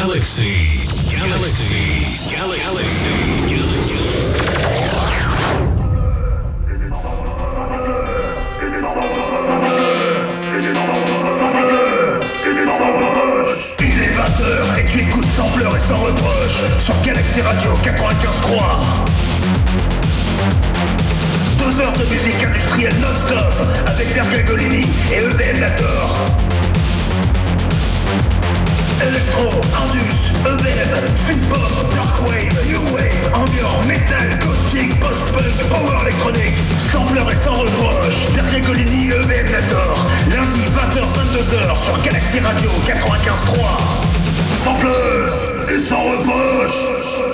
Galaxy. Galaxy. Galaxy. Il est 20h et tu écoutes sans pleurs et sans reproche sur Galaxy Radio 95.3. Deux heures de musique industrielle non-stop avec Derga Golini et EBM Nator. Electro, Indus, EBM, Synthpop, Darkwave, New Wave, Ambiant, Metal, Gothic, Post-Punk, Power Electronics, sans pleurs et sans reproche, Derga Golini EBM Nator, lundi 20h-22h sur Galaxy Radio 95.3. Sans pleurs et sans reproche.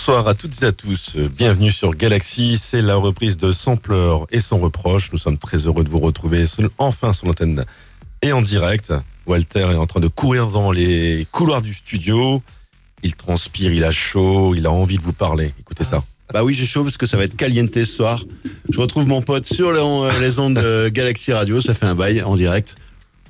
Bonsoir à toutes et à tous. Bienvenue sur Galaxy. C'est la reprise de Sampleur et sans reproche. Nous sommes très heureux de vous retrouver enfin sur l'antenne et en direct. Walter est en train de courir dans les couloirs du studio. Il transpire, il a chaud, il a envie de vous parler. Écoutez ça. Bah oui, j'ai chaud parce que ça va être caliente ce soir. Je retrouve mon pote sur les ondes de Galaxy Radio. Ça fait un bail en direct.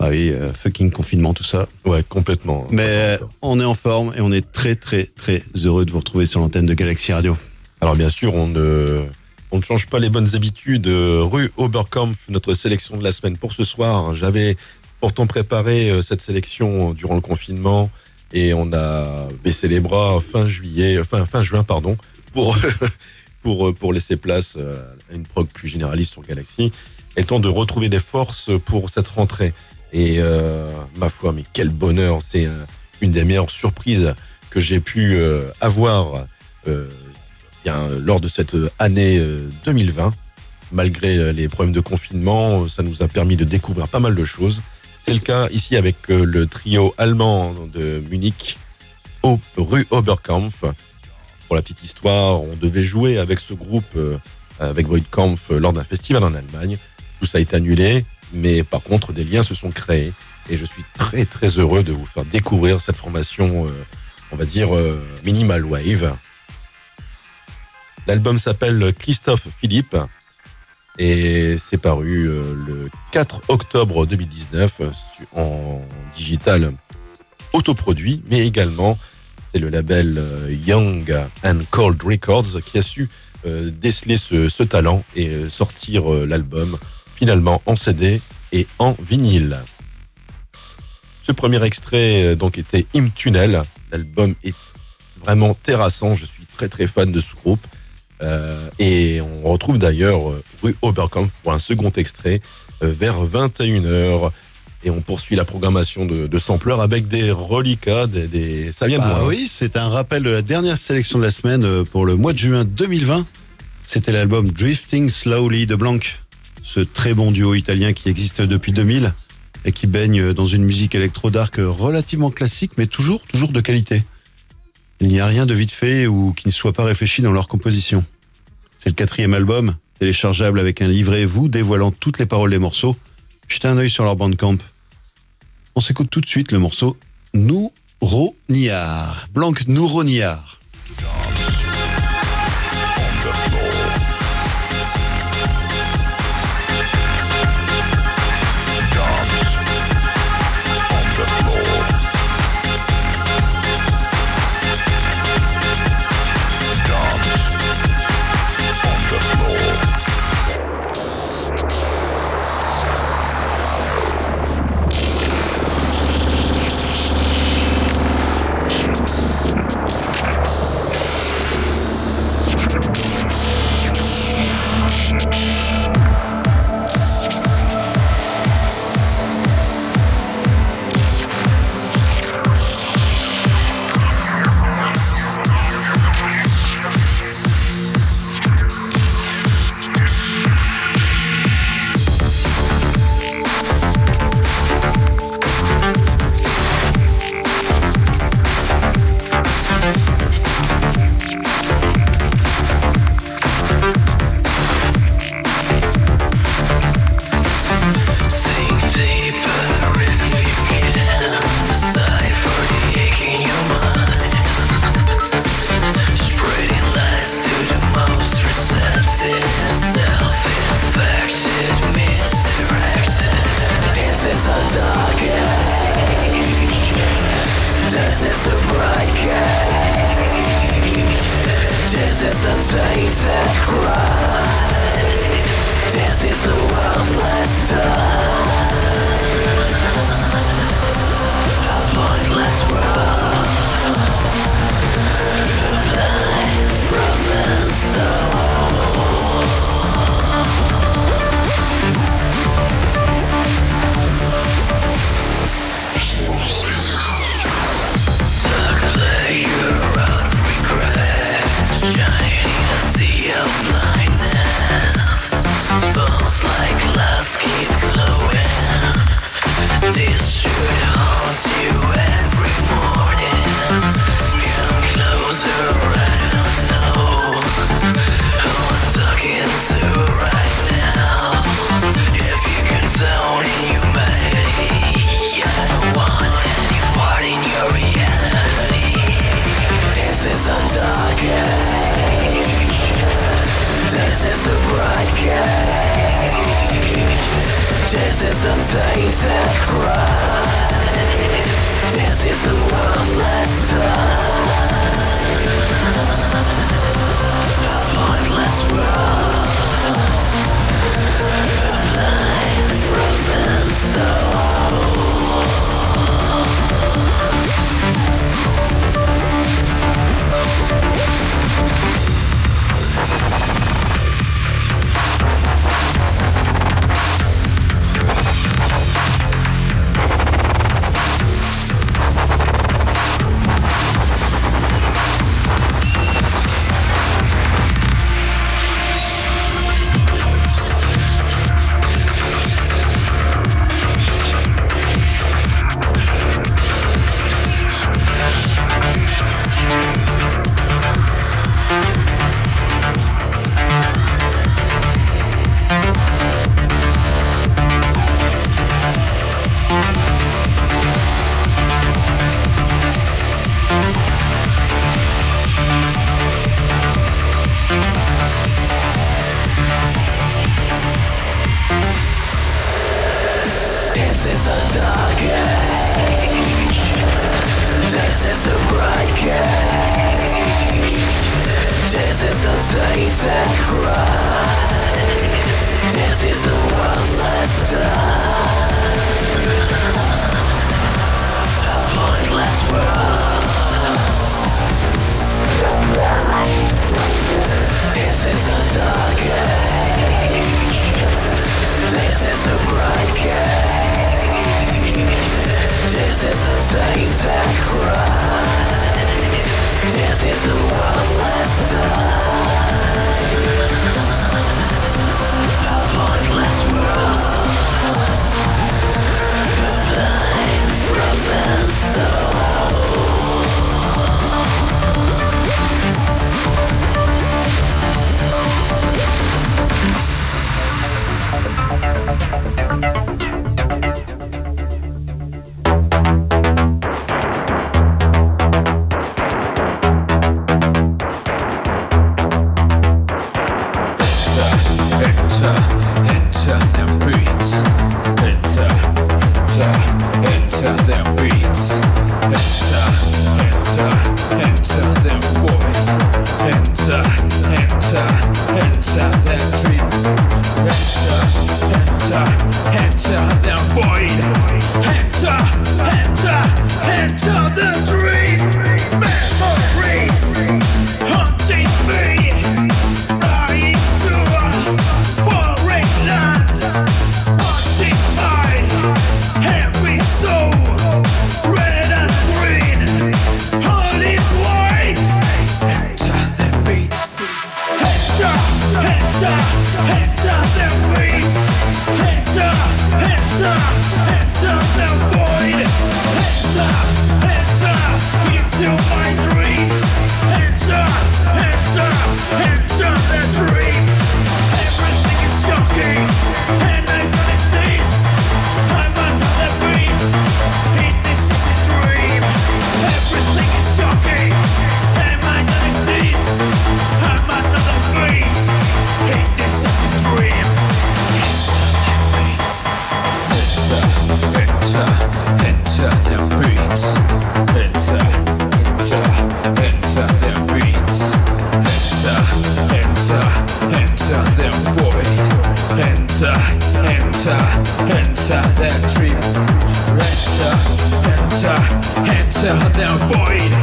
Ah oui, euh, fucking confinement, tout ça. Ouais, complètement. Mais on est en forme et on est très, très, très heureux de vous retrouver sur l'antenne de Galaxy Radio. Alors bien sûr, on ne, on ne change pas les bonnes habitudes. Rue Oberkampf, notre sélection de la semaine pour ce soir. J'avais pourtant préparé euh, cette sélection durant le confinement et on a baissé les bras fin juillet, fin, fin juin, pardon, pour, pour, pour laisser place à une prog plus généraliste sur Galaxy, étant de retrouver des forces pour cette rentrée. Et euh, ma foi, mais quel bonheur C'est euh, une des meilleures surprises que j'ai pu euh, avoir lors de cette année 2020. Malgré les problèmes de confinement, ça nous a permis de découvrir pas mal de choses. C'est le cas ici avec le trio allemand de Munich, rue Oberkampf. Pour la petite histoire, on devait jouer avec ce groupe, avec Voidkampf, lors d'un festival en Allemagne. Tout ça a été annulé mais par contre des liens se sont créés et je suis très très heureux de vous faire découvrir cette formation, euh, on va dire euh, minimal wave. L'album s'appelle Christophe Philippe et c'est paru euh, le 4 octobre 2019 en digital autoproduit, mais également c'est le label Young and Cold Records qui a su déceler ce, ce talent et sortir l'album finalement en CD et en vinyle. Ce premier extrait euh, donc était Im Tunnel. L'album est vraiment terrassant. Je suis très très fan de ce groupe. Euh, et on retrouve d'ailleurs euh, rue Oberkampf pour un second extrait vers 21h. Et on poursuit la programmation de, de Sampler avec des reliquats, des, ça vient de bah Oui, c'est un rappel de la dernière sélection de la semaine pour le mois de juin 2020. C'était l'album Drifting Slowly de Blanc ce très bon duo italien qui existe depuis 2000 et qui baigne dans une musique électro-dark relativement classique, mais toujours, toujours de qualité. Il n'y a rien de vite fait ou qui ne soit pas réfléchi dans leur composition. C'est le quatrième album, téléchargeable avec un livret vous dévoilant toutes les paroles des morceaux. Jetez un œil sur leur bandcamp. On s'écoute tout de suite le morceau Nouroniar. Blanc Enter head the void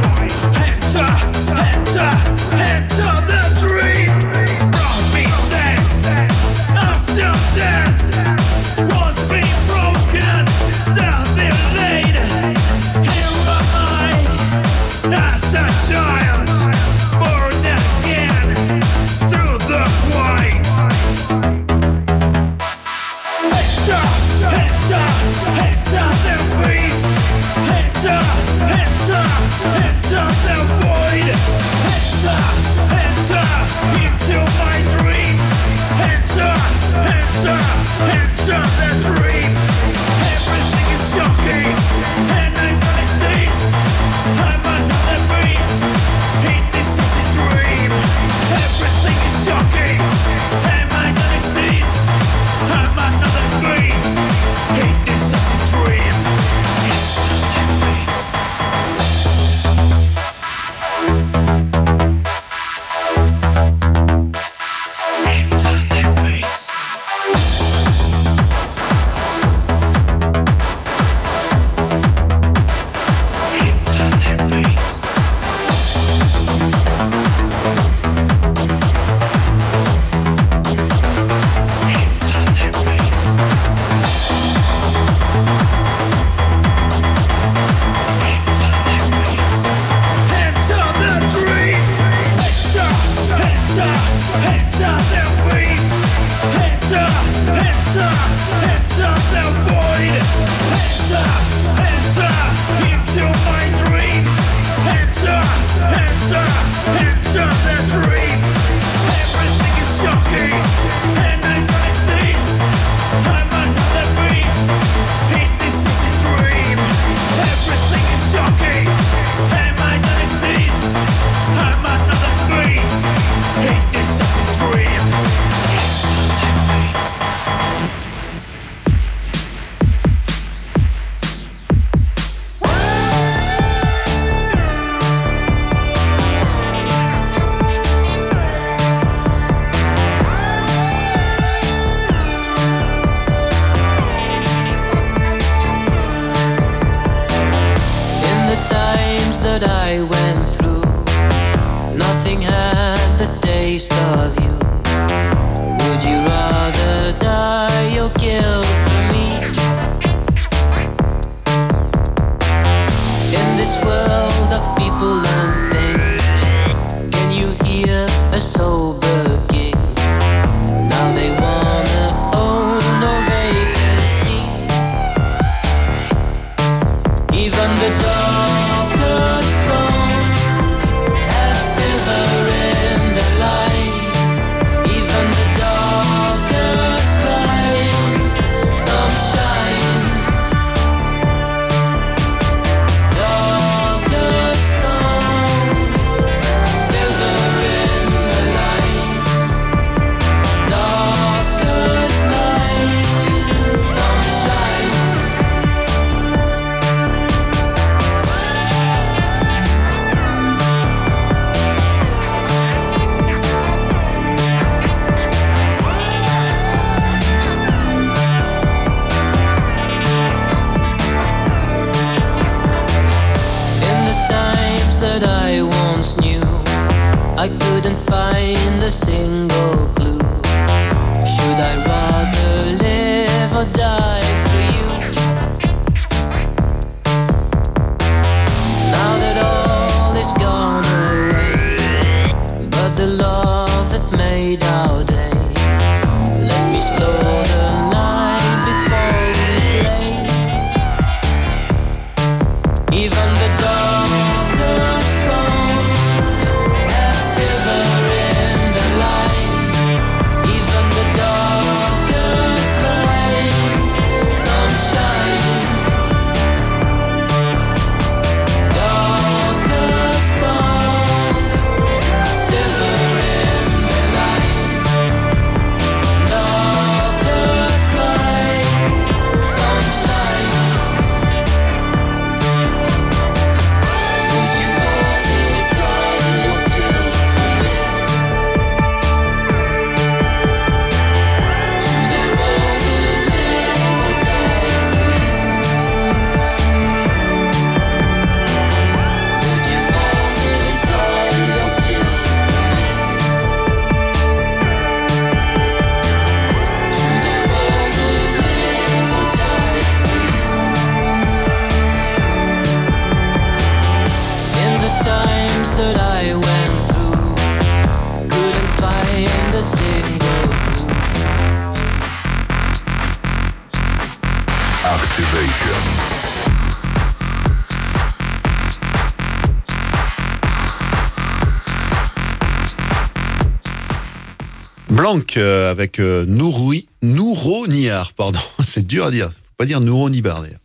Blanc euh, avec euh, Nouroui, Nouro Niar, pardon. C'est dur à dire. Faut pas dire Nouro Nibar d'ailleurs.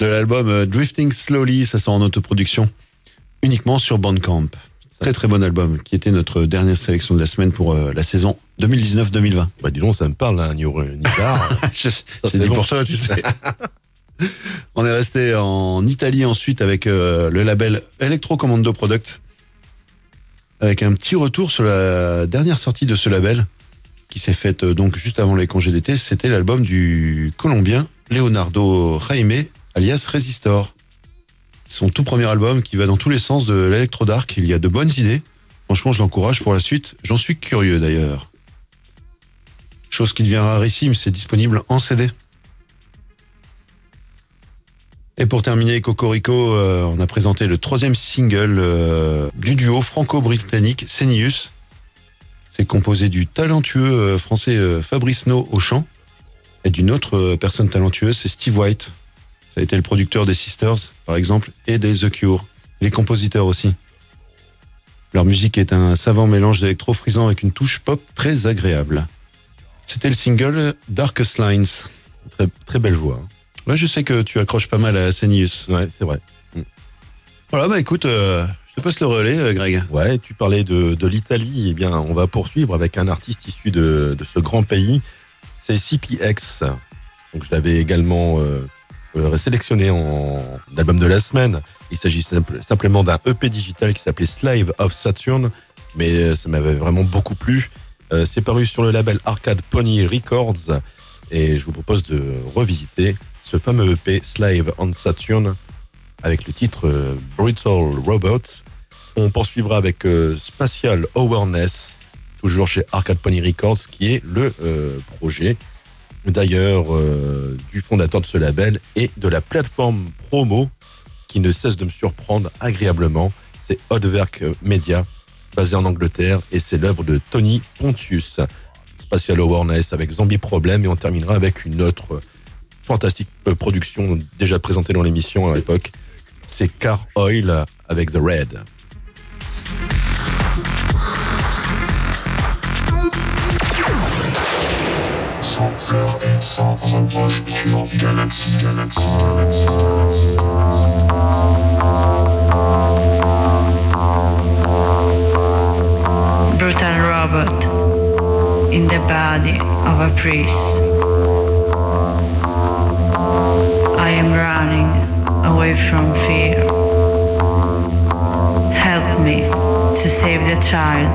De l'album euh, Drifting Slowly, ça sort en autoproduction uniquement sur Bandcamp. Très très bon album qui était notre dernière sélection de la semaine pour euh, la saison 2019-2020. Bah dis donc, ça me parle, hein, Niro- Nibar. C'est C'est dit bon. pour toi, tu sais. On est resté en Italie ensuite avec euh, le label Electro Commando Product. Avec un petit retour sur la dernière sortie de ce label qui s'est faite euh, donc juste avant les congés d'été. C'était l'album du Colombien Leonardo Jaime alias Resistor. Son tout premier album qui va dans tous les sens de l'électro dark. Il y a de bonnes idées. Franchement, je l'encourage pour la suite. J'en suis curieux d'ailleurs. Chose qui devient rarissime, c'est disponible en CD. Et pour terminer, Cocorico, euh, on a présenté le troisième single euh, du duo franco-britannique Senius. C'est composé du talentueux euh, français euh, Fabrice No au chant et d'une autre euh, personne talentueuse, c'est Steve White. Ça a été le producteur des Sisters, par exemple, et des The Cure. Les compositeurs aussi. Leur musique est un savant mélange d'électro frisant avec une touche pop très agréable. C'était le single Darkest Lines. très, très belle voix. hein. Ouais, je sais que tu accroches pas mal à Senius. Ouais, c'est vrai. Voilà, bah écoute, euh, je passe le relais, euh, Greg. Ouais, tu parlais de, l'Italie. Eh bien, on va poursuivre avec un artiste issu de, ce grand pays. C'est CPX. Donc, je l'avais également euh, euh, sélectionné en album de la semaine. Il s'agit simple- simplement d'un EP digital qui s'appelait Slave of Saturn, mais euh, ça m'avait vraiment beaucoup plu. C'est paru sur le label Arcade Pony Records et je vous propose de revisiter ce fameux EP Slave on Saturn avec le titre euh, Brutal Robots. On poursuivra avec euh, Spatial Awareness, toujours chez Arcade Pony Records, qui est le euh, projet d'ailleurs du fondateur de ce label et de la plateforme promo qui ne cesse de me surprendre agréablement. C'est Oddwerk Media, basé en Angleterre, et c'est l'œuvre de Tony Pontius. Spatial Awareness avec Zombie Problem, et on terminera avec une autre fantastique production déjà présentée dans l'émission à l'époque. C'est Car Oil avec The Red. brutal robot in the body of a priest. Away from fear. Help me to save the child.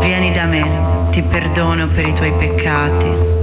Vieni da me, ti perdono per i tuoi peccati.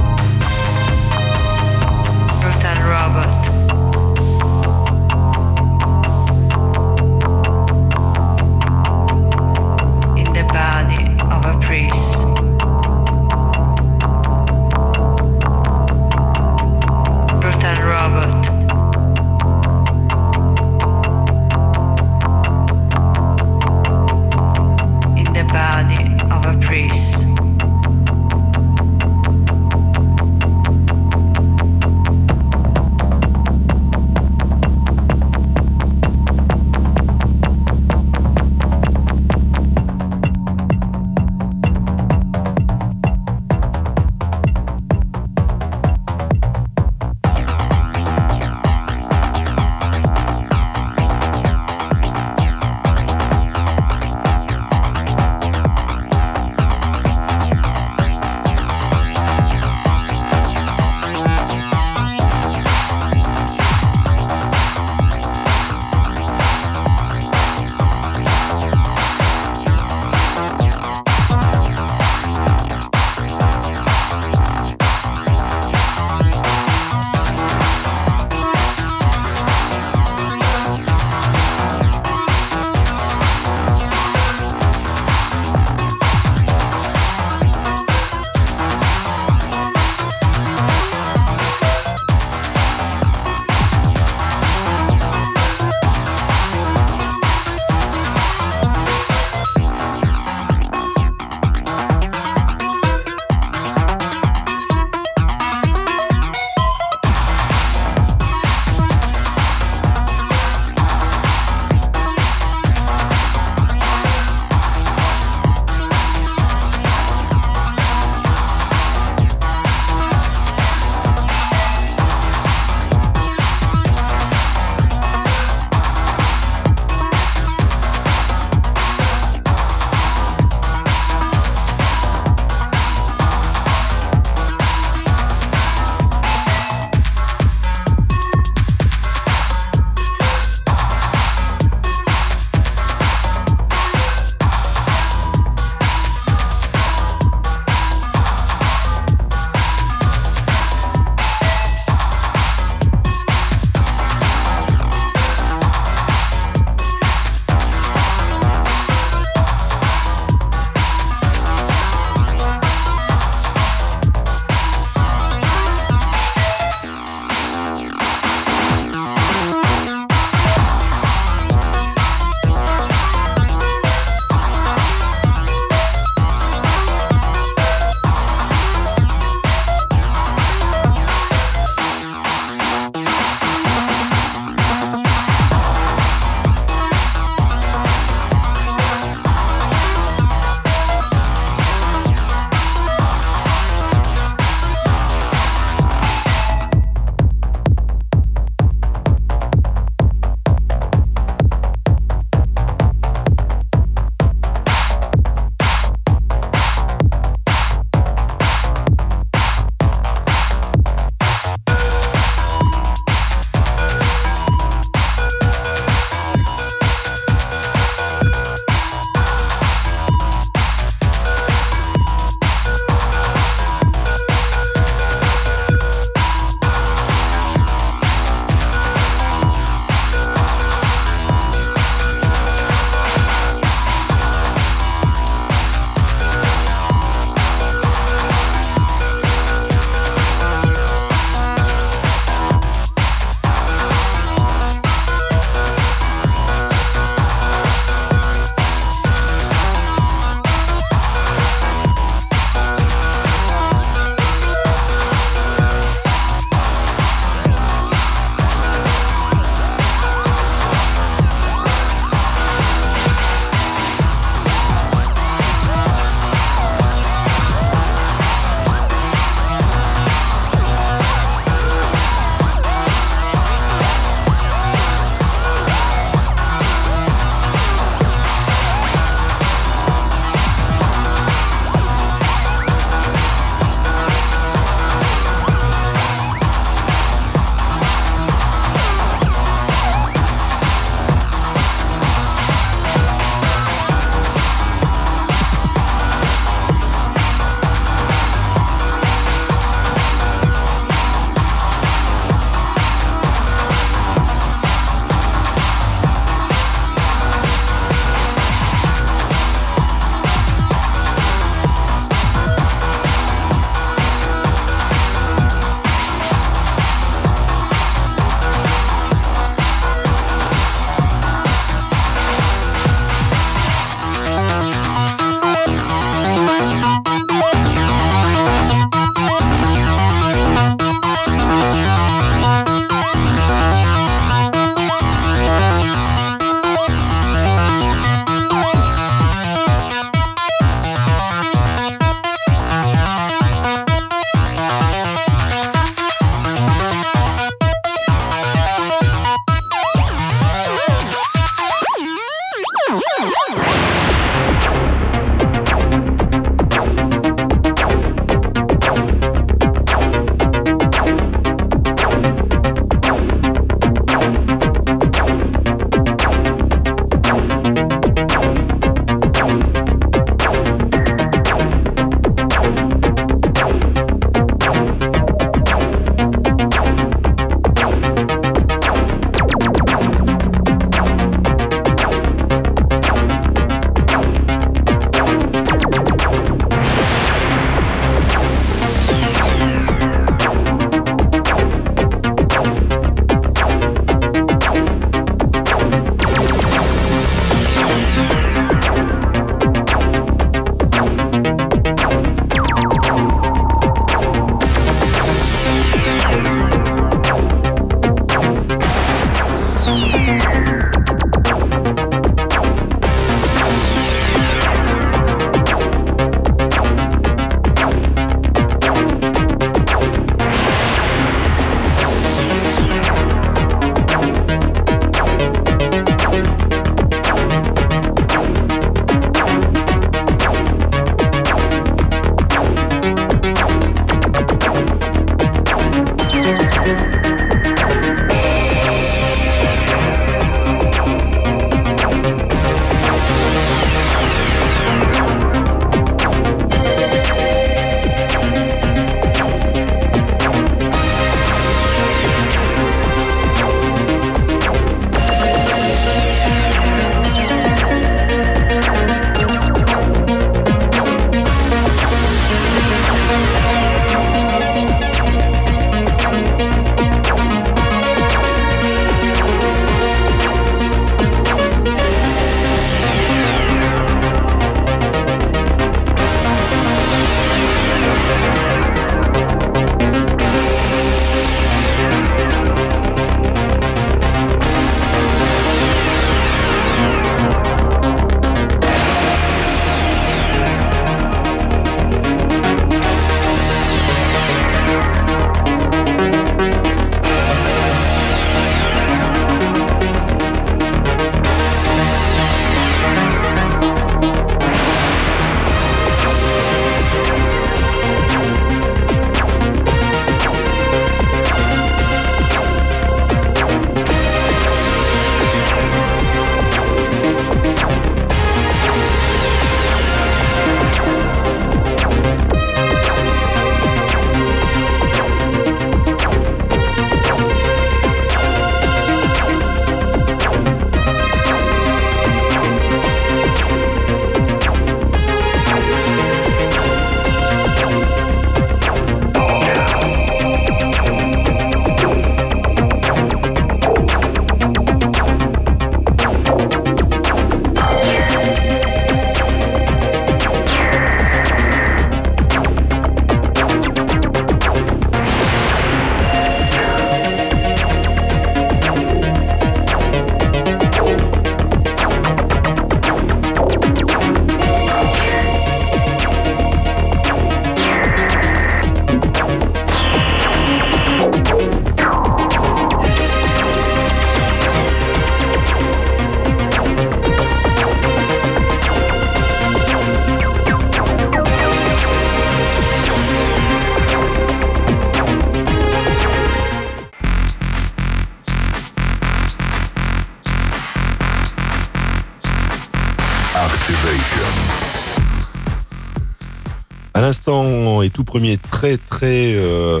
L'instant et tout premier, très très euh,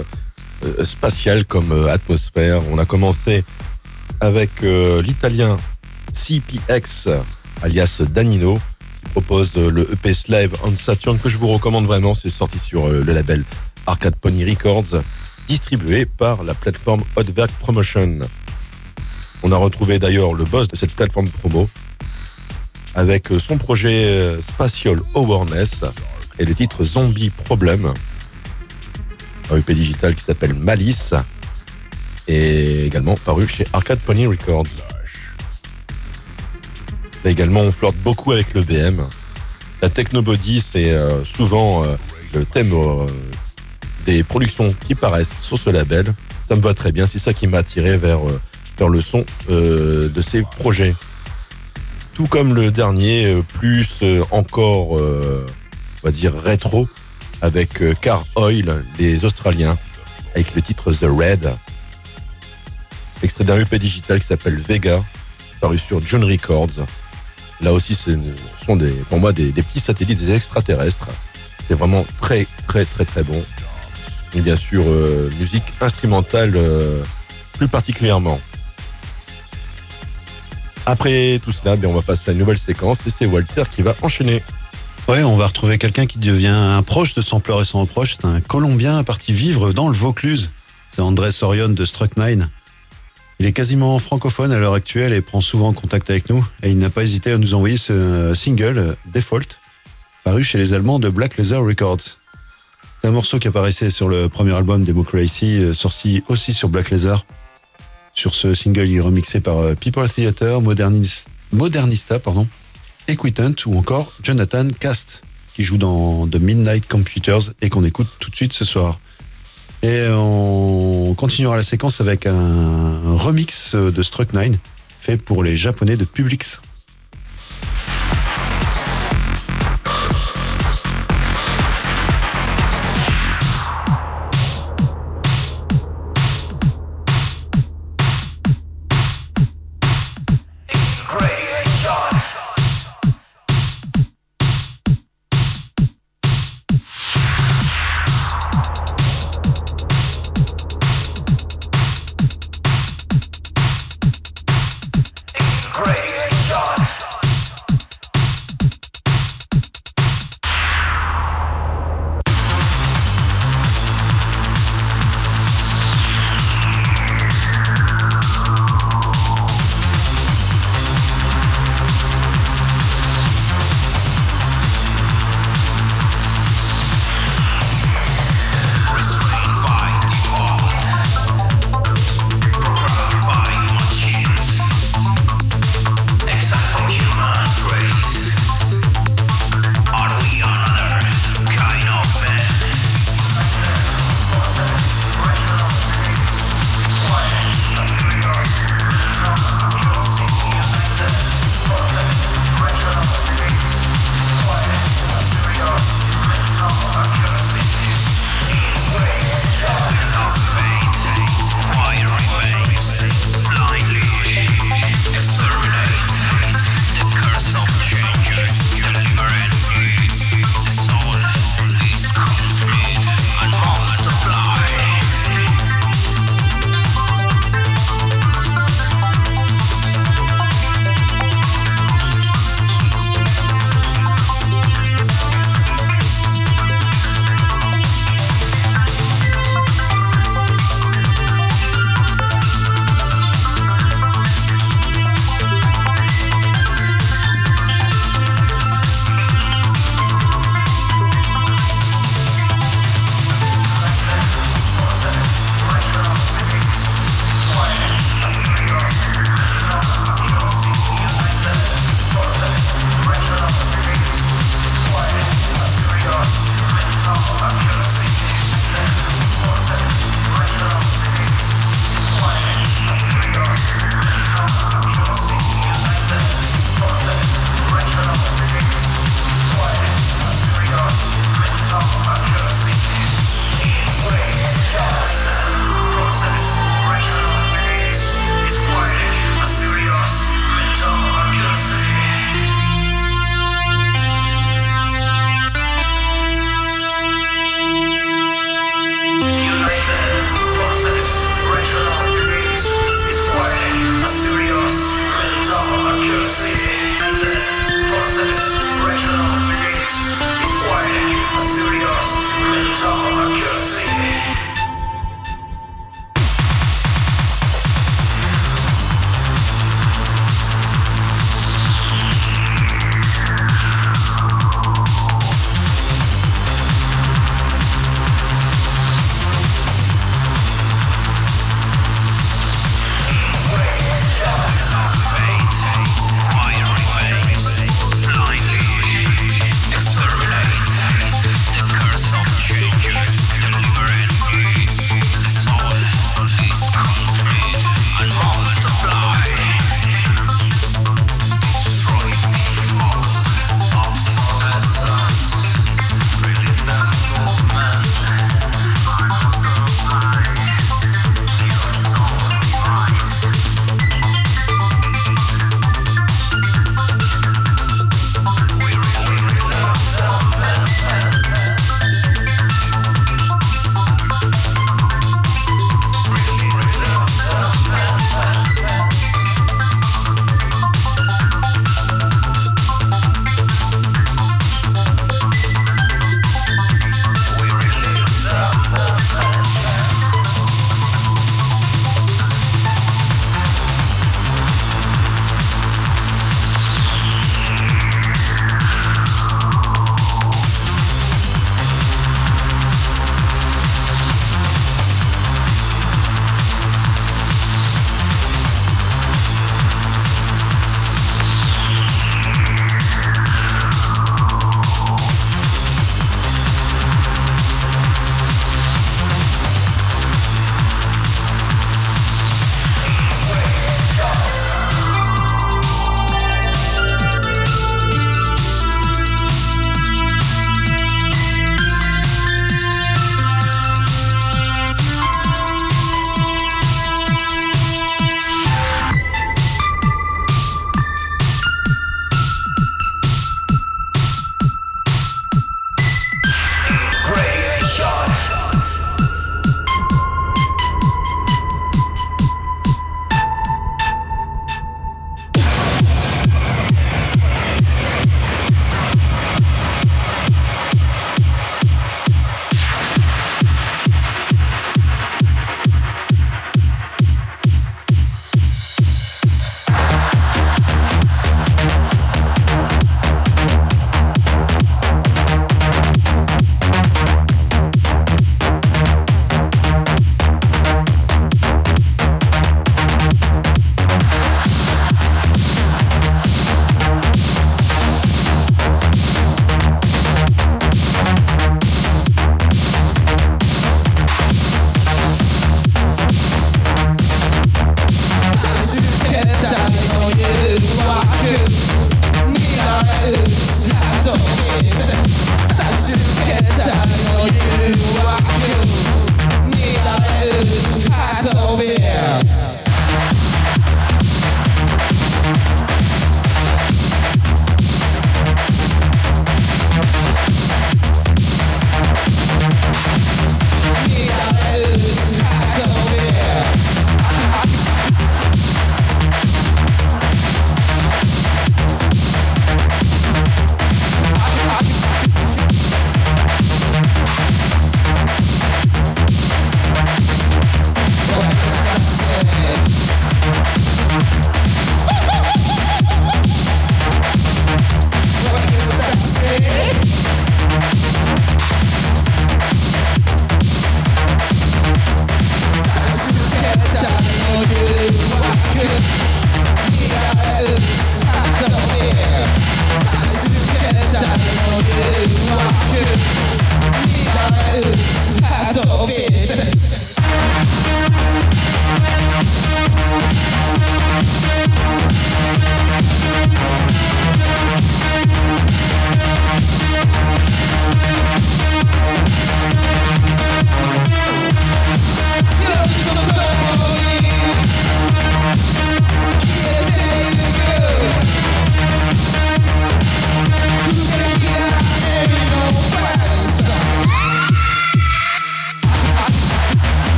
euh, spatial comme euh, atmosphère. On a commencé avec l'italien CPX, alias Danino, qui propose le EP Slave on Saturn que je vous recommande vraiment. C'est sorti sur le label Arcade Pony Records, distribué par la plateforme Hotwerk Promotion. On a retrouvé d'ailleurs le boss de cette plateforme promo avec son projet Spatial Awareness et le titre Zombie Problem. Un EP digital qui s'appelle Malice et également paru chez Arcade Pony Records. Là également, on flirte beaucoup avec le BM. La technobody, c'est euh, souvent euh, le thème euh, des productions qui paraissent sur ce label. Ça me va très bien, c'est ça qui m'a attiré vers, vers le son de ces projets. tout comme le dernier, plus encore, va dire rétro, avec euh, Car Oil, les Australiens, avec le titre The Red. Extrait d'un EP digital qui s'appelle Vega, paru sur June Records. Là aussi, ce sont des, pour moi des, des petits satellites des extraterrestres. C'est vraiment très, très, très, très bon. Et bien sûr, euh, musique instrumentale euh, plus particulièrement. Après tout cela, bien, on va passer à une nouvelle séquence et c'est Walter qui va enchaîner. Ouais, on va retrouver quelqu'un qui devient un proche de Sampler et son reproche. C'est un Colombien parti vivre dans le Vaucluse. C'est André Sorion de Struck Nine. Il est quasiment francophone à l'heure actuelle et prend souvent contact avec nous. Et il n'a pas hésité à nous envoyer ce euh, single, euh, Default, paru chez les Allemands de Black Leather Records. C'est un morceau qui apparaissait sur le premier album Democracy, euh, sorti aussi sur Black Leather. Sur ce single, il est remixé par People Theater, Modernis- Modernista, pardon, Equitant ou encore Jonathan Cast, qui joue dans The Midnight Computers et qu'on écoute tout de suite ce soir. Et on continuera la séquence avec un remix de Struck 9 fait pour les Japonais de Publix.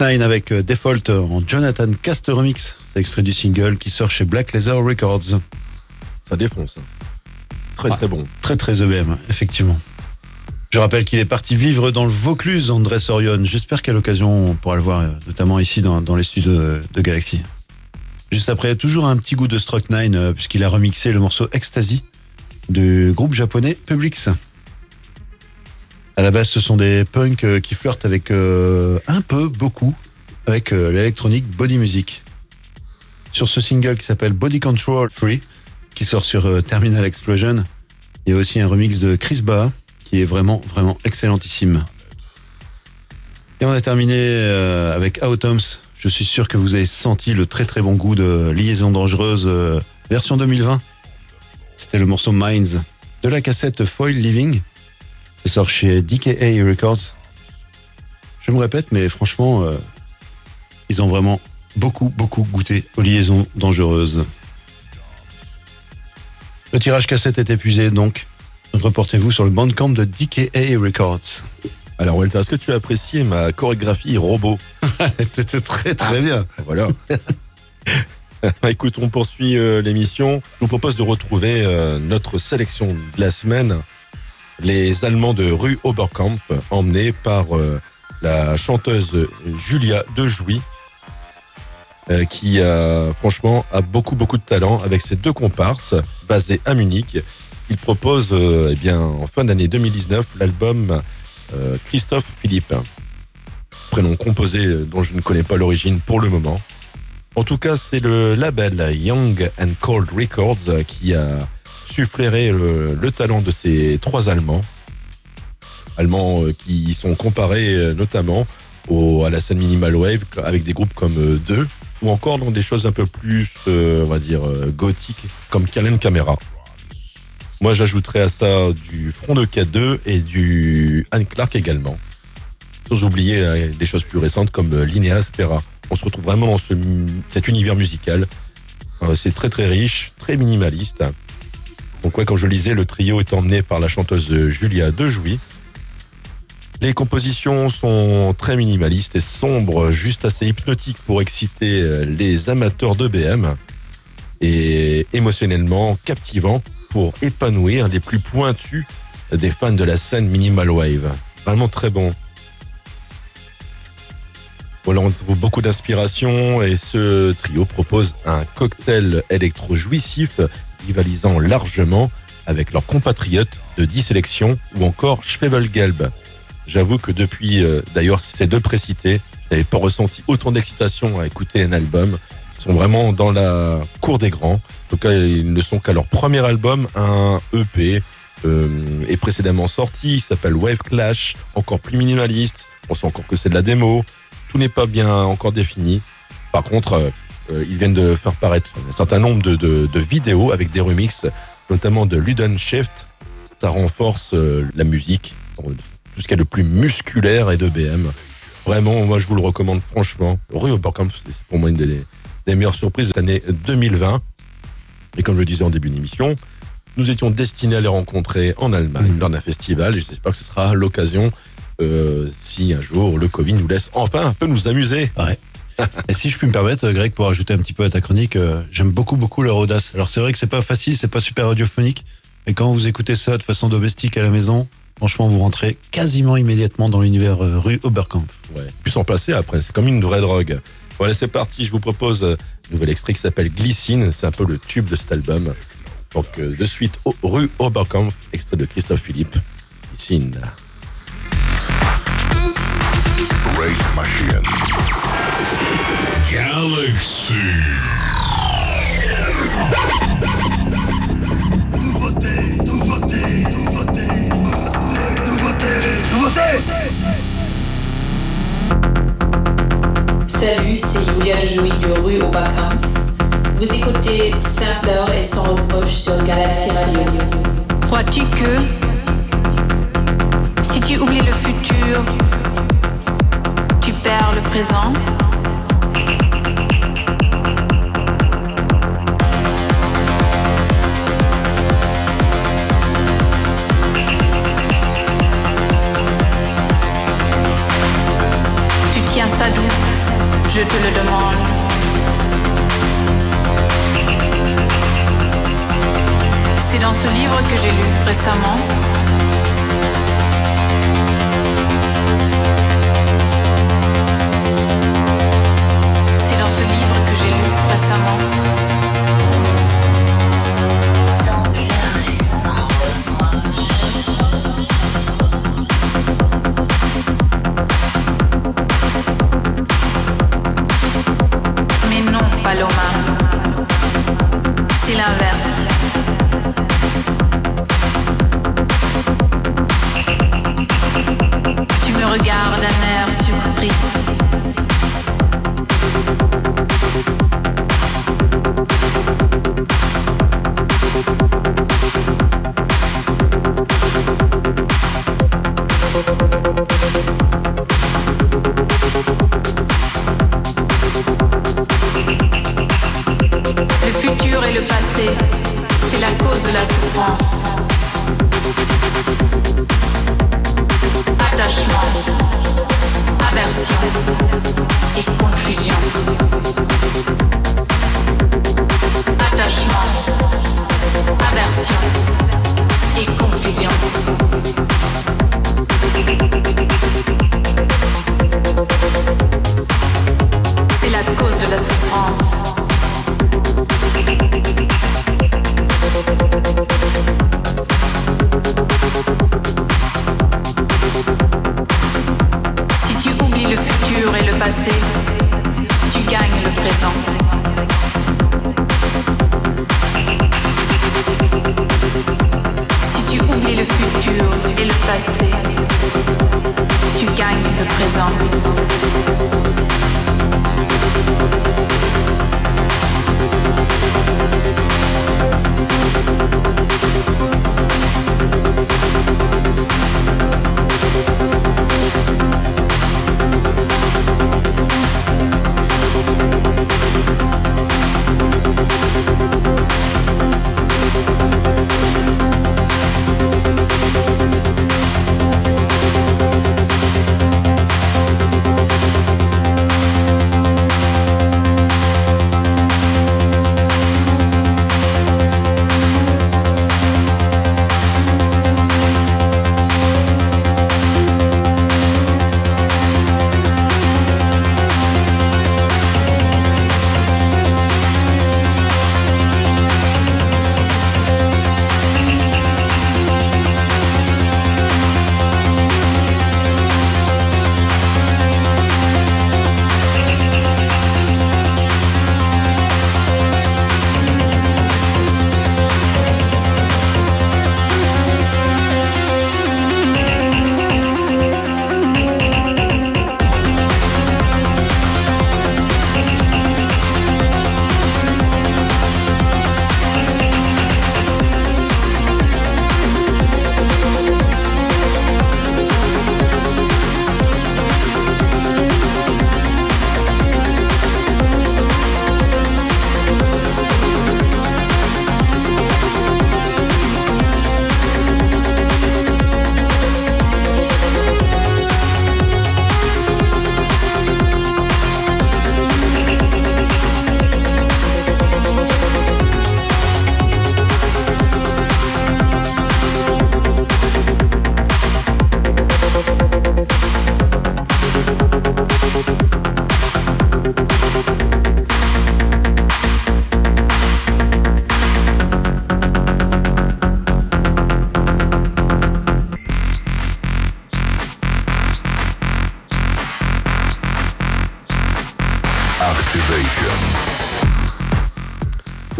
9 avec euh, Default en Jonathan Cast Remix. C'est extrait du single qui sort chez Black Laser Records. Ça défonce. hein. Très Ah. très bon. Très très EBM, effectivement. Je rappelle qu'il est parti vivre dans le Vaucluse, André Sorion. J'espère qu'à l'occasion, on pourra le voir, euh, notamment ici dans, dans les studios de, de Galaxy. Juste après, toujours un petit goût de Stroke 9, euh, puisqu'il a remixé le morceau Ecstasy du groupe japonais Publix. La base, ce sont des punks euh, qui flirtent avec euh, un peu, beaucoup, avec euh, l'électronique body music. Sur ce single qui s'appelle Body Control Free, qui sort sur Terminal Explosion, il y a aussi un remix de Chris Ba qui est vraiment, vraiment excellentissime. Et on a terminé avec Automs. Je suis sûr que vous avez senti le très très bon goût de Liaison Dangereuse version 2020. C'était le morceau Minds de la cassette Foil Living. Ça sort chez DKA Records. Je me répète, mais franchement, euh, ils ont vraiment beaucoup, beaucoup goûté aux liaisons dangereuses. Le tirage cassette est épuisé, donc reportez-vous sur le bandcamp de DKA Records. Alors Walter, est-ce que tu as apprécié ma chorégraphie robot? C'était très très bien. Voilà. Bah, Écoute, on poursuit euh, l'émission. Je vous propose de retrouver euh, notre sélection de la semaine. Les Allemands de rue Oberkampf, emmenés par euh, la chanteuse Julia De Jouy, euh, qui franchement a beaucoup beaucoup de talent avec ses deux comparses basés à Munich. Il propose euh, eh bien en fin d'année 2019 l'album euh, Christophe Philippe, prénom composé euh, dont je ne connais pas l'origine pour le moment. En tout cas, c'est le label Young and Cold Records qui a su flairer le, le talent de ces trois Allemands. Allemands euh, qui sont comparés euh, notamment au, à la scène minimal wave avec des groupes comme euh, Deux ou encore dans des choses un peu plus, euh, on va dire, euh, gothiques comme Calen Camera. Moi, j'ajouterais à ça du Front de K2 et du Anne Clark également. Sans oublier euh, des choses plus récentes comme euh, Linnea Spera. On se retrouve vraiment dans ce, cet univers musical. Euh, C'est très très riche, très minimaliste. Donc ouais, comme je le disais, le trio est emmené par la chanteuse Julia Dejouy. Les compositions sont très minimalistes et sombres, juste assez hypnotiques pour exciter euh, les amateurs de BM et émotionnellement captivant pour épanouir les plus pointus des fans de la scène minimal wave. Vraiment très bon. Voilà, on trouve beaucoup d'inspiration et ce trio propose un cocktail électro jouissif rivalisant largement avec leurs compatriotes de 10 sélections ou encore Schwevelgelb. J'avoue que depuis euh, d'ailleurs ces deux précités, je n'avais pas ressenti autant d'excitation à écouter un album. Ils sont vraiment dans la cour des grands. En tout cas, ils ne sont qu'à leur premier album, un EP euh, est précédemment sorti. Il s'appelle Wave Clash, encore plus minimaliste. On sent encore que c'est de la démo. Tout n'est pas bien encore défini. Par contre, euh, ils viennent de faire paraître un certain nombre de, de- de vidéos avec des remixes, notamment de Luden Shift. Ça renforce euh, la musique, euh, tout ce qu'il y a de plus musculaire et de BM. Vraiment, moi je vous le recommande franchement. Rue Oberkampf, c'est pour moi une des, des meilleures surprises de l'année 2020. Et comme je le disais en début d'émission, nous étions destinés à les rencontrer en Allemagne lors d'un festival et j'espère que ce sera l'occasion euh, si un jour le Covid nous laisse enfin un peu nous amuser. Ouais. Et si je puis me permettre, Greg, pour ajouter un petit peu à ta chronique, euh, j'aime beaucoup, beaucoup leur audace. Alors c'est vrai que c'est pas facile, c'est pas super radiophonique, mais quand vous écoutez ça de façon domestique à la maison, franchement, vous rentrez quasiment immédiatement dans l'univers euh, rue Oberkampf. Ouais. Plus s'en passer après, c'est comme une vraie drogue. Voilà, c'est parti, je vous propose euh, un nouvel extrait qui s'appelle Glycine, c'est un peu le tube de cet album. Donc euh, de suite, rue Oberkampf, extrait de Christophe Philippe, Glycine. Race Machine. Galaxy. Nouveauté, nouveauté, nouveauté, nouveauté, nouveauté. Salut, c'est Julia Jouy de rue au Backampf. Vous écoutez Sampler et sans reproche sur Galaxy Radio. Crois-tu que si tu oublies le futur, tu le présent Tu tiens ça d'où? Te le demande. C'est dans ce livre que j'ai lu récemment. Lu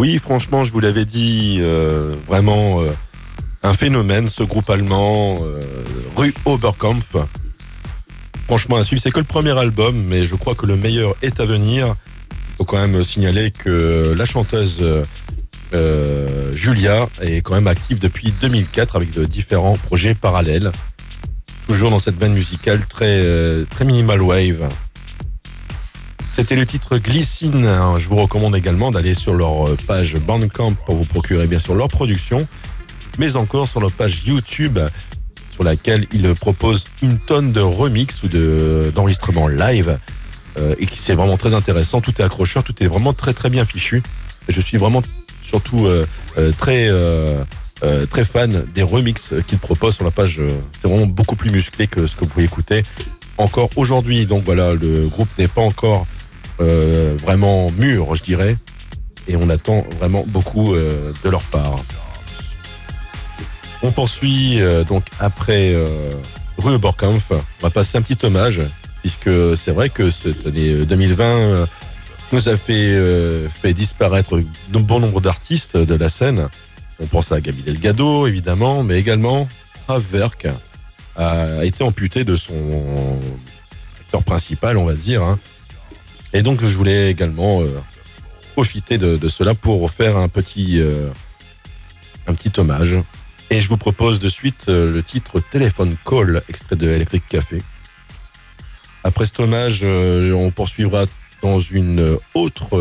Oui, franchement, je vous l'avais dit, euh, vraiment euh, un phénomène, ce groupe allemand, euh, rue Oberkampf. Franchement, à suivre, c'est que le premier album, mais je crois que le meilleur est à venir. Il faut quand même signaler que la chanteuse Julia est quand même active depuis 2004 avec de différents projets parallèles. Toujours dans cette veine musicale très, très minimal wave. C'était le titre Glycine. hein. Je vous recommande également d'aller sur leur euh, page Bandcamp pour vous procurer bien sûr leur production, mais encore sur leur page YouTube sur laquelle ils proposent une tonne de remix ou de- d'enregistrements live euh, et qui c'est vraiment très intéressant. Tout est accrocheur, tout est vraiment très très bien fichu. Je suis vraiment surtout euh, très très fan des remixes qu'il propose sur la page. C'est vraiment beaucoup plus musclé que ce que vous pouvez écouter encore aujourd'hui. Donc voilà, le groupe n'est pas encore euh, vraiment mûr, je dirais, et on attend vraiment beaucoup euh, de leur part. On poursuit euh, donc après Rue Oberkampf. On va passer un petit hommage, puisque c'est vrai que cette année euh, 2020 euh, nous a fait, fait disparaître bon nombre d'artistes de la scène. On pense à Gabi Delgado, évidemment, mais également Kraftwerk a été amputé de son acteur principal, on va dire. hein. Et donc, je voulais également euh, profiter de, cela pour faire un petit, euh, un petit hommage. Et je vous propose de suite euh, le titre Téléphone Call, extrait de Electric Café. Après cet hommage, on poursuivra dans une autre,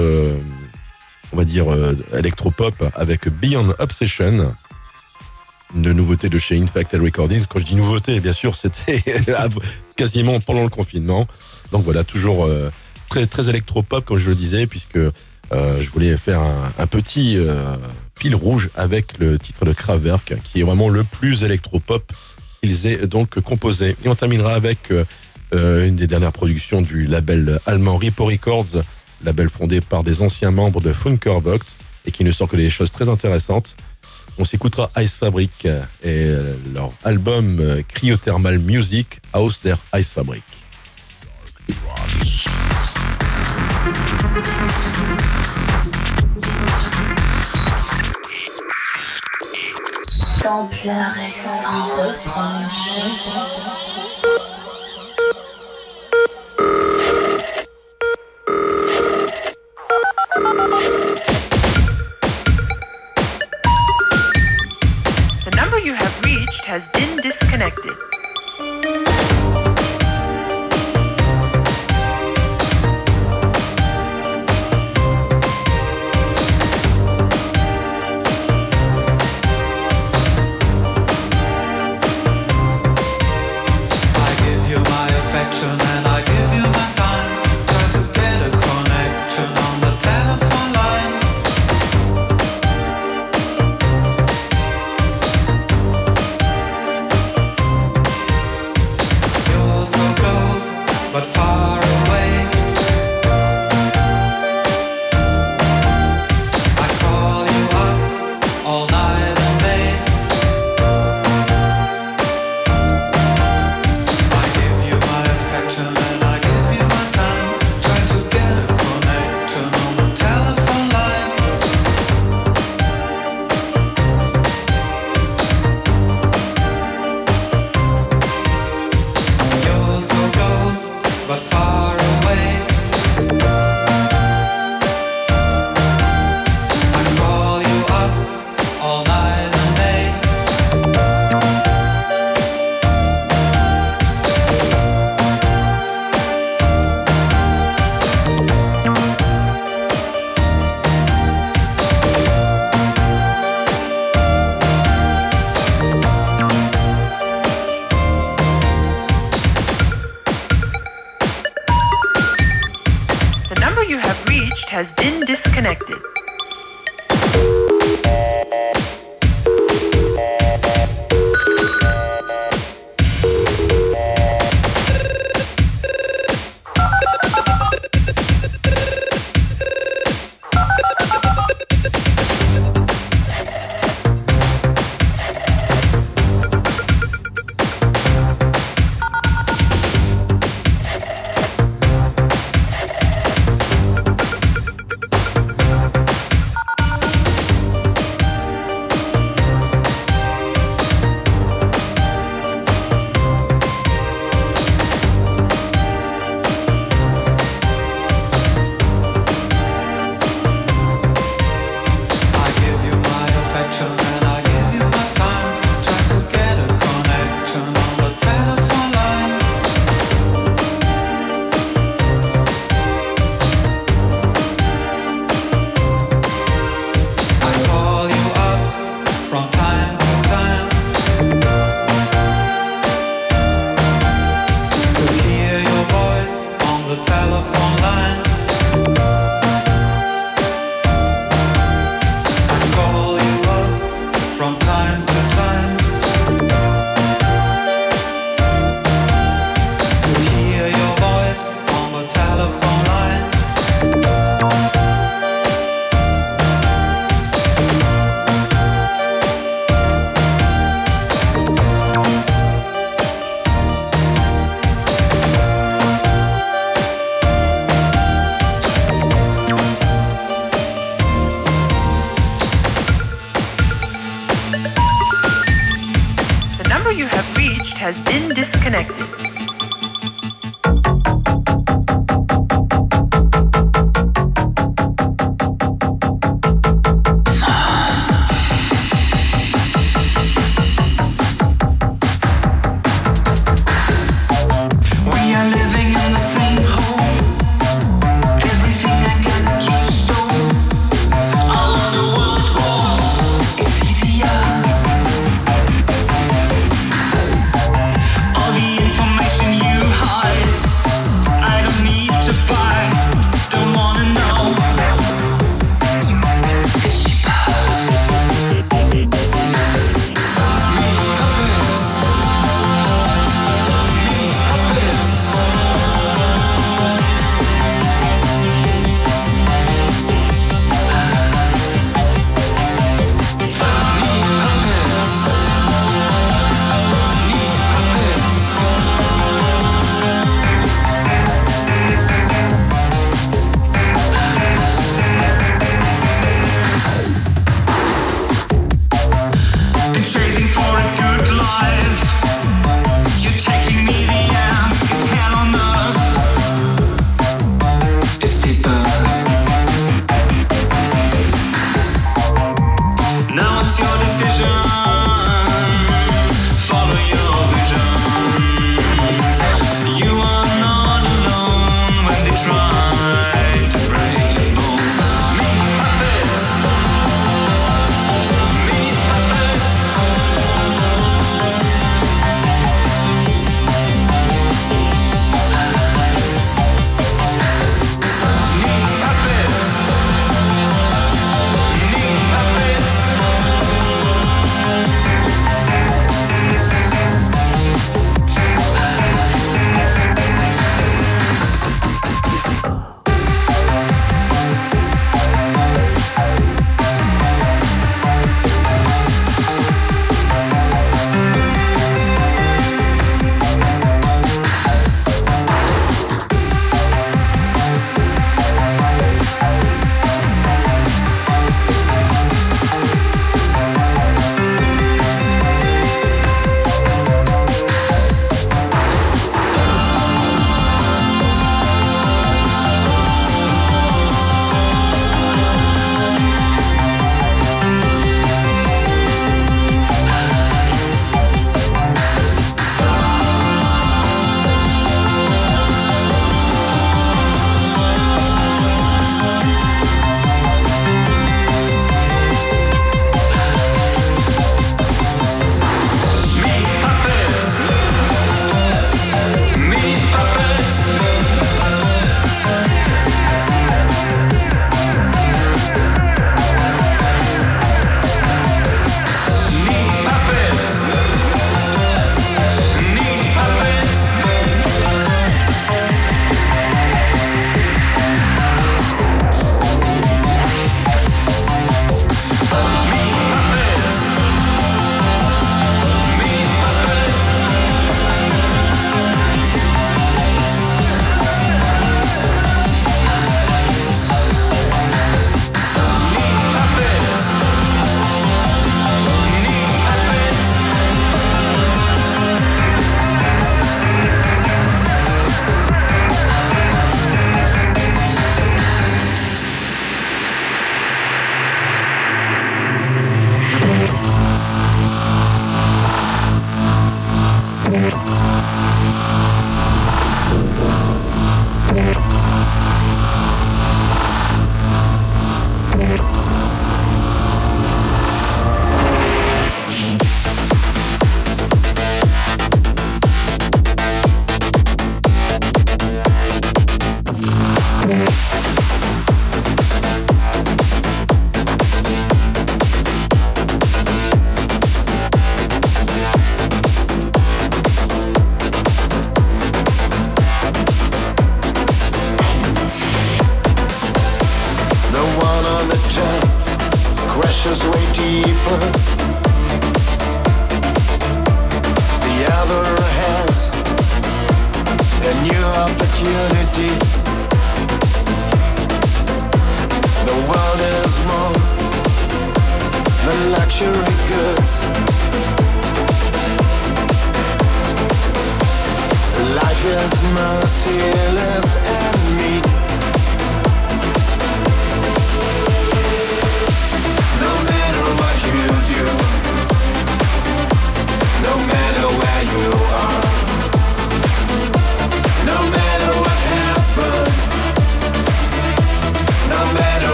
on va dire, électropop avec Beyond Obsession, une nouveauté de chez Infacted Recordings. Quand je dis nouveauté, bien sûr, c'était quasiment pendant le confinement. Donc voilà, toujours très, très électropop, comme je le disais, puisque euh, je voulais faire un, petit euh, fil rouge avec le titre de Kraftwerk, qui est vraiment le plus électropop qu'ils aient donc composé. Et on terminera avec euh, euh, une des dernières productions du label allemand Repo Records, label fondé par des anciens membres de Funkervogt et qui ne sort que des choses très intéressantes. On s'écoutera Ice Fabric euh, et leur album Cryothermal Music House der Ice Fabric. Sans pleurer, sans reproche. The number you have reached has been disconnected.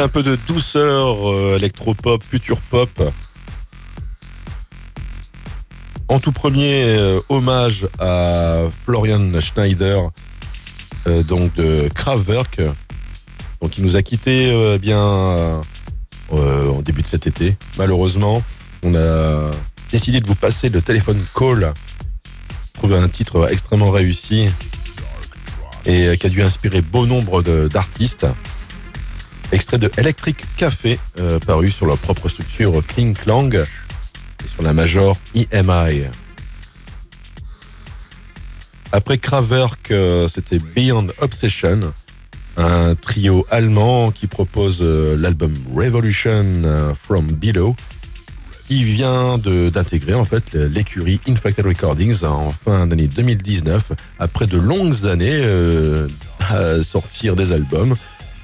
Un peu de douceur, euh, électropop, future pop. En tout premier, euh, hommage à Florian Schneider, euh, donc de Kraftwerk, donc il nous a quitté bien en début de cet été. Malheureusement, on a décidé de vous passer le téléphone call. Trouver un titre extrêmement réussi et qui a dû inspirer bon nombre d'artistes. Extrait de Electric Café, euh, paru sur leur propre structure Kling Clang et sur la major EMI. Après Kraverk, euh, c'était Beyond Obsession, un trio allemand qui propose euh, l'album Revolution from Below, qui vient d'intégrer en fait l'écurie Infected Recordings en fin d'année 2019, après de longues années à sortir des albums.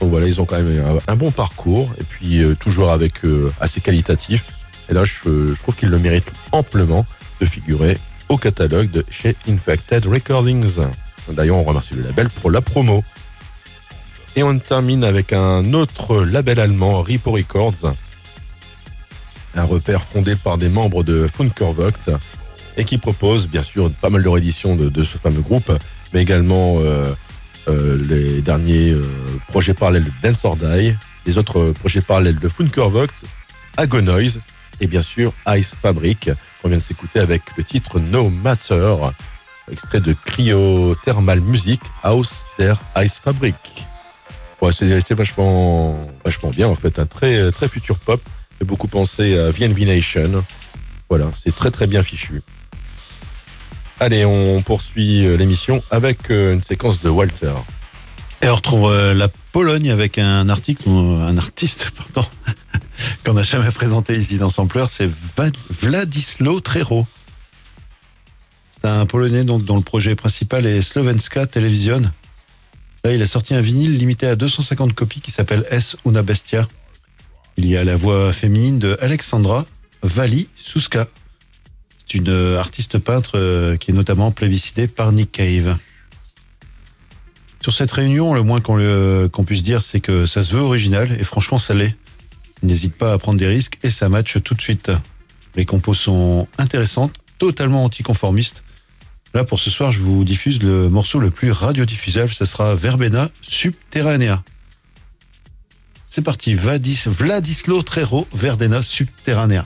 Voilà, ils ont quand même un, bon parcours et puis euh, toujours avec euh, assez qualitatif. Et là, je, trouve qu'ils le méritent amplement de figurer au catalogue de chez Infected Recordings. D'ailleurs, on remercie le label pour la promo. Et on termine avec un autre label allemand, Repo Records, un repère fondé par des membres de Funkervogt et qui propose bien sûr pas mal de rééditions de, de ce fameux groupe, mais également euh, euh, les derniers euh, projets parallèles de Dance or les autres projets parallèles de Funkervogt, Agonoise et bien sûr Ice Fabric, qu'on vient de s'écouter avec le titre No Matter, extrait de Cryothermal Music House der Ice Fabric. Ouais, c'est vachement, vachement bien en fait, un très, très futur pop, fait beaucoup penser à VNV Nation. Voilà, c'est très très bien fichu. Allez, on poursuit euh, l'émission avec euh, une séquence de Walter. Et on retrouve euh, la Pologne avec un article, artiste, pardon, qu'on n'a jamais présenté ici dans Sampler, c'est Va- Wladisław Trero. C'est un Polonais dont le projet principal est Slovenska Television. Là, il a sorti un vinyle limité à 250 copies qui s'appelle S Una Bestia. Il y a la voix féminine de Alexandra Vali Suska. C'est une euh, artiste peintre euh, qui est notamment plébiscitée par Nick Cave. Sur cette réunion, le moins qu'on puisse dire, c'est que ça se veut original et franchement, ça l'est. Il n'hésite pas à prendre des risques et ça match tout de suite. Les compos sont intéressantes, totalement anticonformistes. Là, pour ce soir, je vous diffuse le morceau le plus radiodiffusable, ce sera Verbena Subterranea. C'est parti, Vadis, Vladislo Trero, Verdena Subterranea.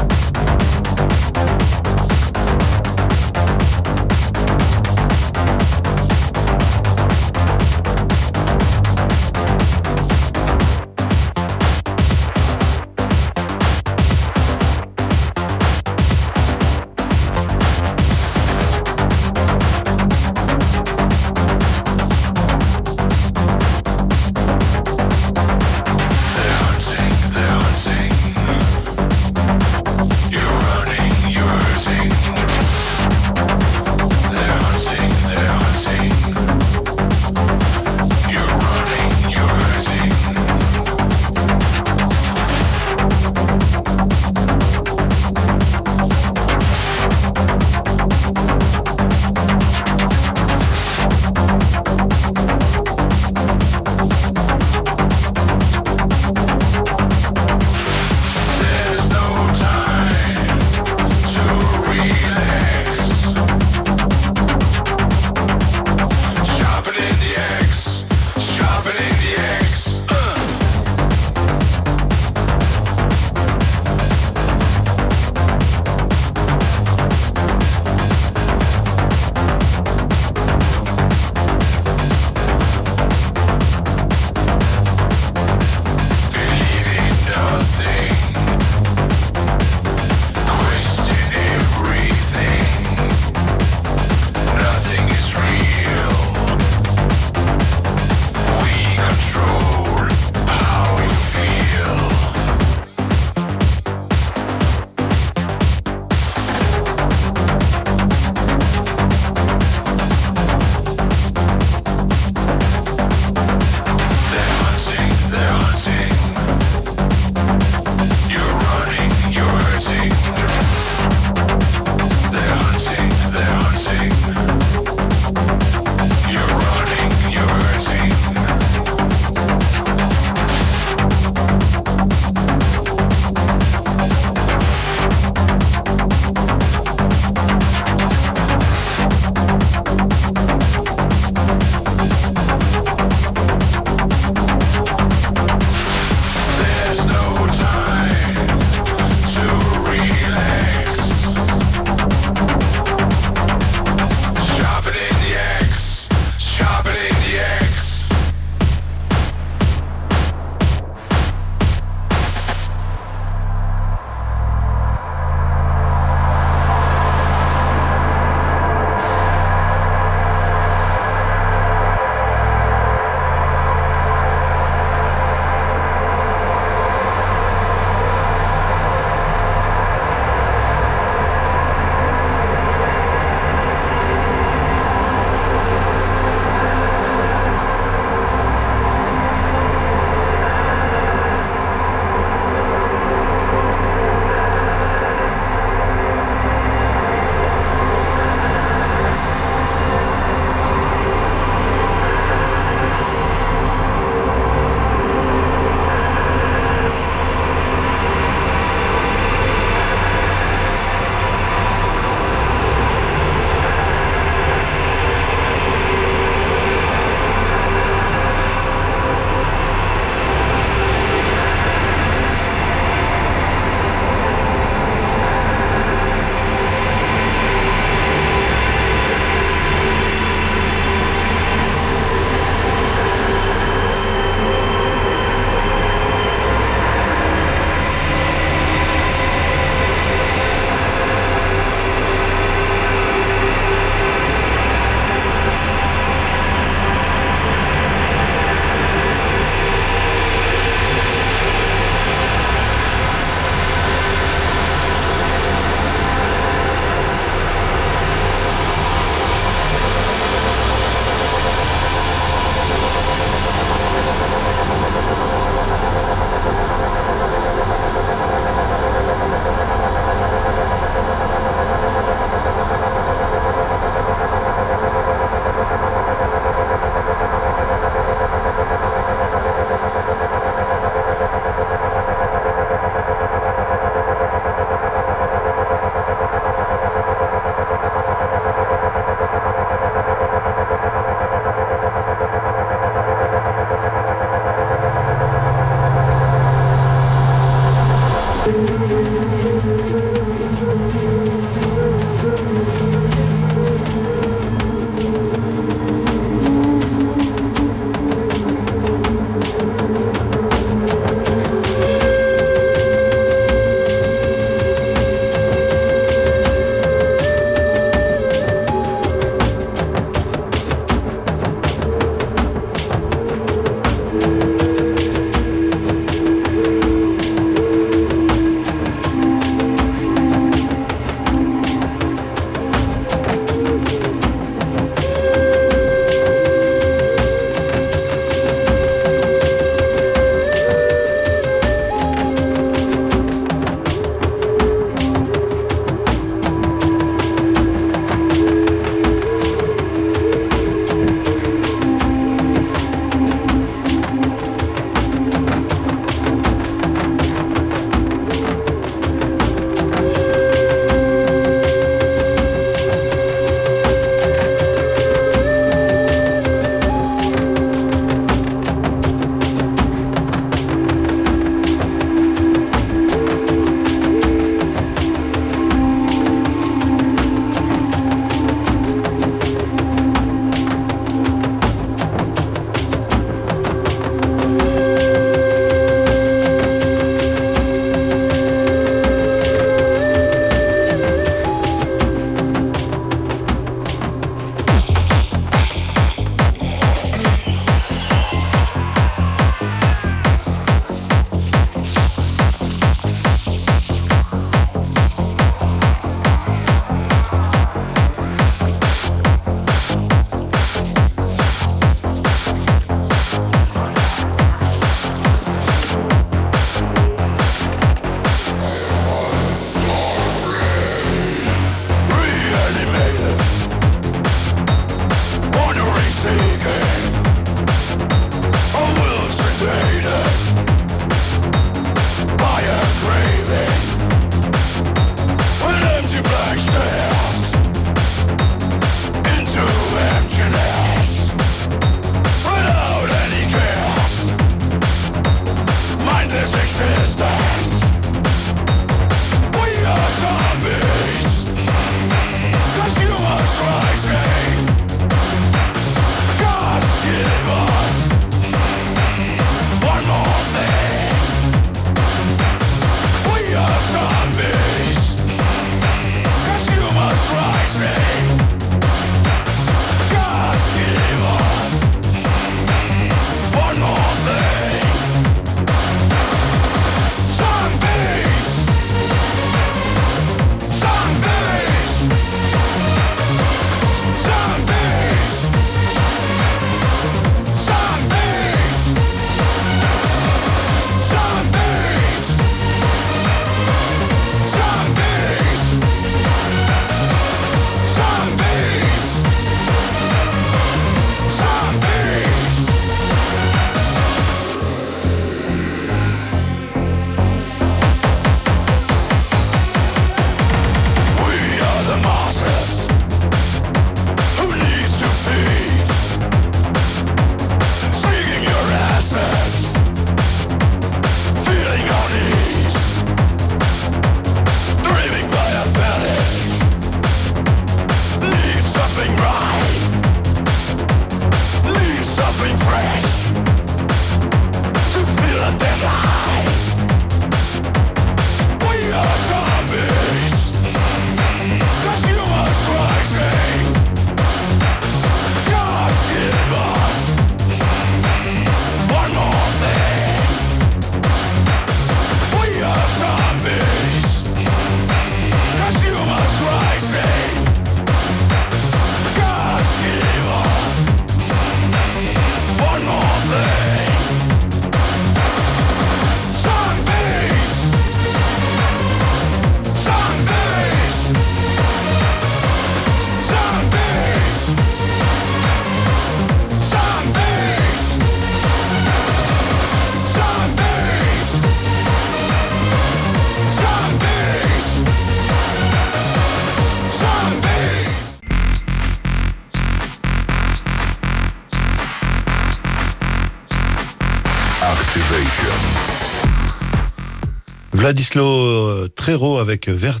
Vladislav euh, Trero avec Ver-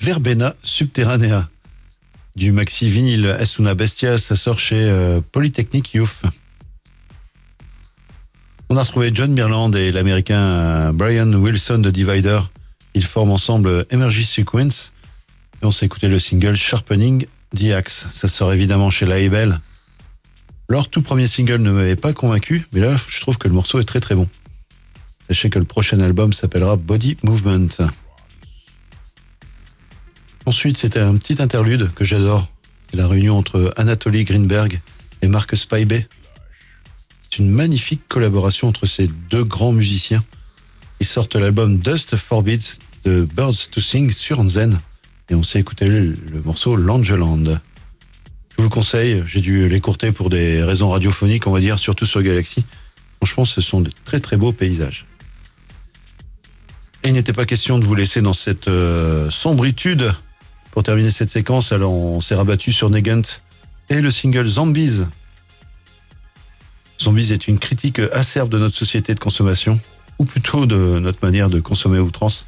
Verbena Subterranea. Du maxi vinyle Asuna Bestia, ça sort chez euh, Polytechnic Youth. On a retrouvé John Mirland et l'américain euh, Brian Wilson de Divider. Ils forment ensemble Energy Sequence. Et on s'est écouté le single Sharpening the. Ça sort évidemment chez Label. Leur tout premier single ne m'avait pas convaincu, mais là, je trouve que le morceau est très très bon. Sachez que le prochain album s'appellera Body Movement. Ensuite, c'était un petit interlude que j'adore. C'est la réunion entre Anatoly Greenberg et Marcus Paibé. C'est une magnifique collaboration entre ces deux grands musiciens. Ils sortent l'album Dust Forbids de Birds to Sing sur Anzen. Et on s'est écouté le, le morceau Langeland. Je vous le conseille, j'ai dû l'écourter pour des raisons radiophoniques, on va dire, surtout sur Galaxy. Franchement, ce sont de très très beaux paysages. Et il n'était pas question de vous laisser dans cette euh, sombritude. Pour terminer cette séquence, alors on s'est rabattu sur Negant et le single Zombies. Zombies est une critique acerbe de notre société de consommation, ou plutôt de notre manière de consommer à outrance,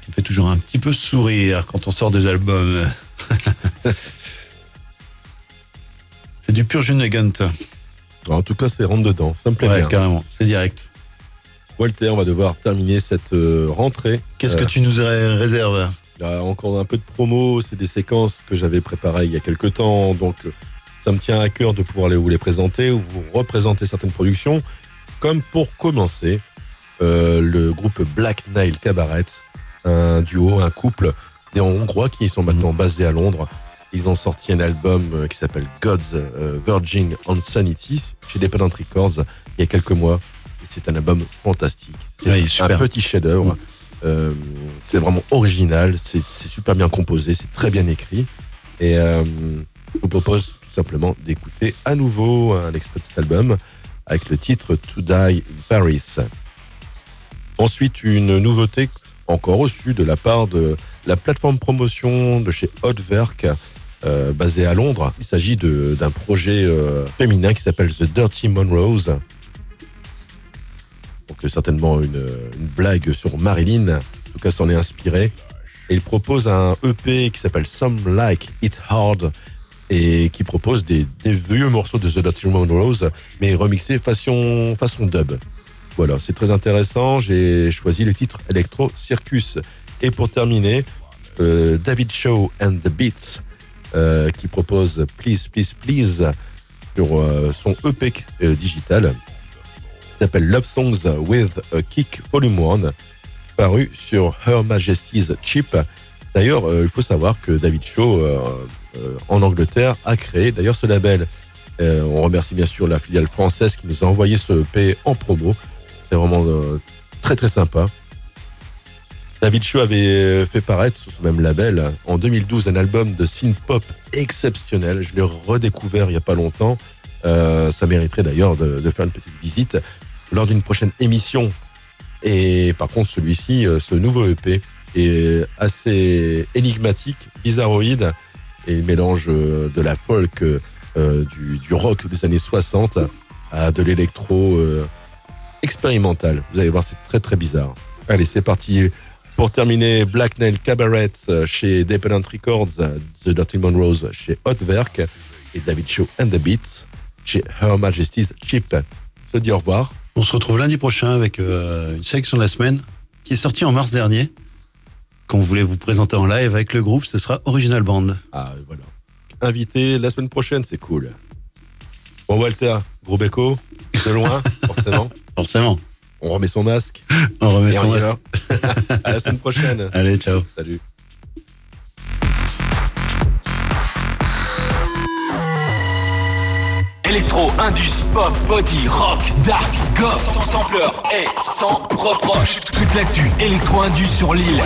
qui me fait toujours un petit peu sourire quand on sort des albums. C'est du pur jus Negant. En tout cas, c'est rentre dedans. Ça me plaît Ouais, bien. carrément, c'est direct. Walter, on va devoir terminer cette euh, rentrée. Qu'est-ce que Euh, tu nous ré- réserves? Il y a encore un peu de promo, c'est des séquences que j'avais préparées il y a quelques temps, donc euh, ça me tient à cœur de pouvoir vous les présenter ou vous représenter certaines productions. Comme pour commencer, euh, le groupe Black Nile Cabaret, un duo, un couple des Hongrois qui sont maintenant basés à Londres. Ils ont sorti un album qui s'appelle God's Virgin on Sanity chez Dependent Records il y a quelques mois. C'est un album fantastique. C'est Ouais, un super. petit chef-d'œuvre. Euh, c'est vraiment original, c'est super bien composé, c'est très bien écrit. Et euh, je vous propose tout simplement d'écouter à nouveau un extrait de cet album avec le titre To Die in Paris. Ensuite, une nouveauté encore reçue de la part de la plateforme promotion de chez Hotwerk, euh, basée à Londres. Il s'agit d'un projet féminin qui s'appelle The Dirty Monrose. Donc euh, certainement une, une blague sur Marilyn. En tout cas, s'en est inspiré. Et il propose un EP qui s'appelle Some Like It Hard et qui propose des, vieux morceaux de The Dirty Monrose, mais remixés façon, dub. Voilà, c'est très intéressant. J'ai choisi le titre Electro Circus. Et pour terminer, euh, David Shaw and the Beats, euh, qui propose Please, Please, Please sur euh, son EP euh, digital, s'appelle Love Songs with a Kick Volume 1, paru sur Her Majesty's Chip. D'ailleurs, euh, il faut savoir que David Shaw, euh, euh, en Angleterre, a créé d'ailleurs ce label. On remercie bien sûr la filiale française qui nous a envoyé ce EP en promo. C'est vraiment très très sympa. David Shaw avait fait paraître sous ce même label en 2012 un album de synth-pop exceptionnel. Je l'ai redécouvert il n'y a pas longtemps. Ça mériterait d'ailleurs de faire une petite visite lors d'une prochaine émission. Et par contre, celui-ci, euh, ce nouveau EP, est assez énigmatique, bizarroïde, et il mélange euh, de la folk, euh, du, rock des années 60 à de l'électro expérimental. Vous allez voir, c'est très très bizarre. Allez, c'est parti. Pour terminer, Black Nail Cabaret chez Dependent Records, The Dirty Monrose chez Hotwerk et David Shaw and the Beats chez Her Majesty's Chip. Se dit au revoir. On se retrouve lundi prochain avec euh, une sélection de la semaine qui est sortie en mars dernier. Qu'on voulait vous présenter en live avec le groupe, ce sera Original Band. Ah, voilà. Invité la semaine prochaine, c'est cool. Bon, Walter, gros béco, de loin, forcément. Forcément. On remet son masque. On remet et son on masque. à la semaine prochaine. Allez, ciao. Salut. Électro, Indus, Pop, Body, Rock, Dark, Goth, Sampleur et sans reproche. Toute l'actu Électro Indus sur l'île.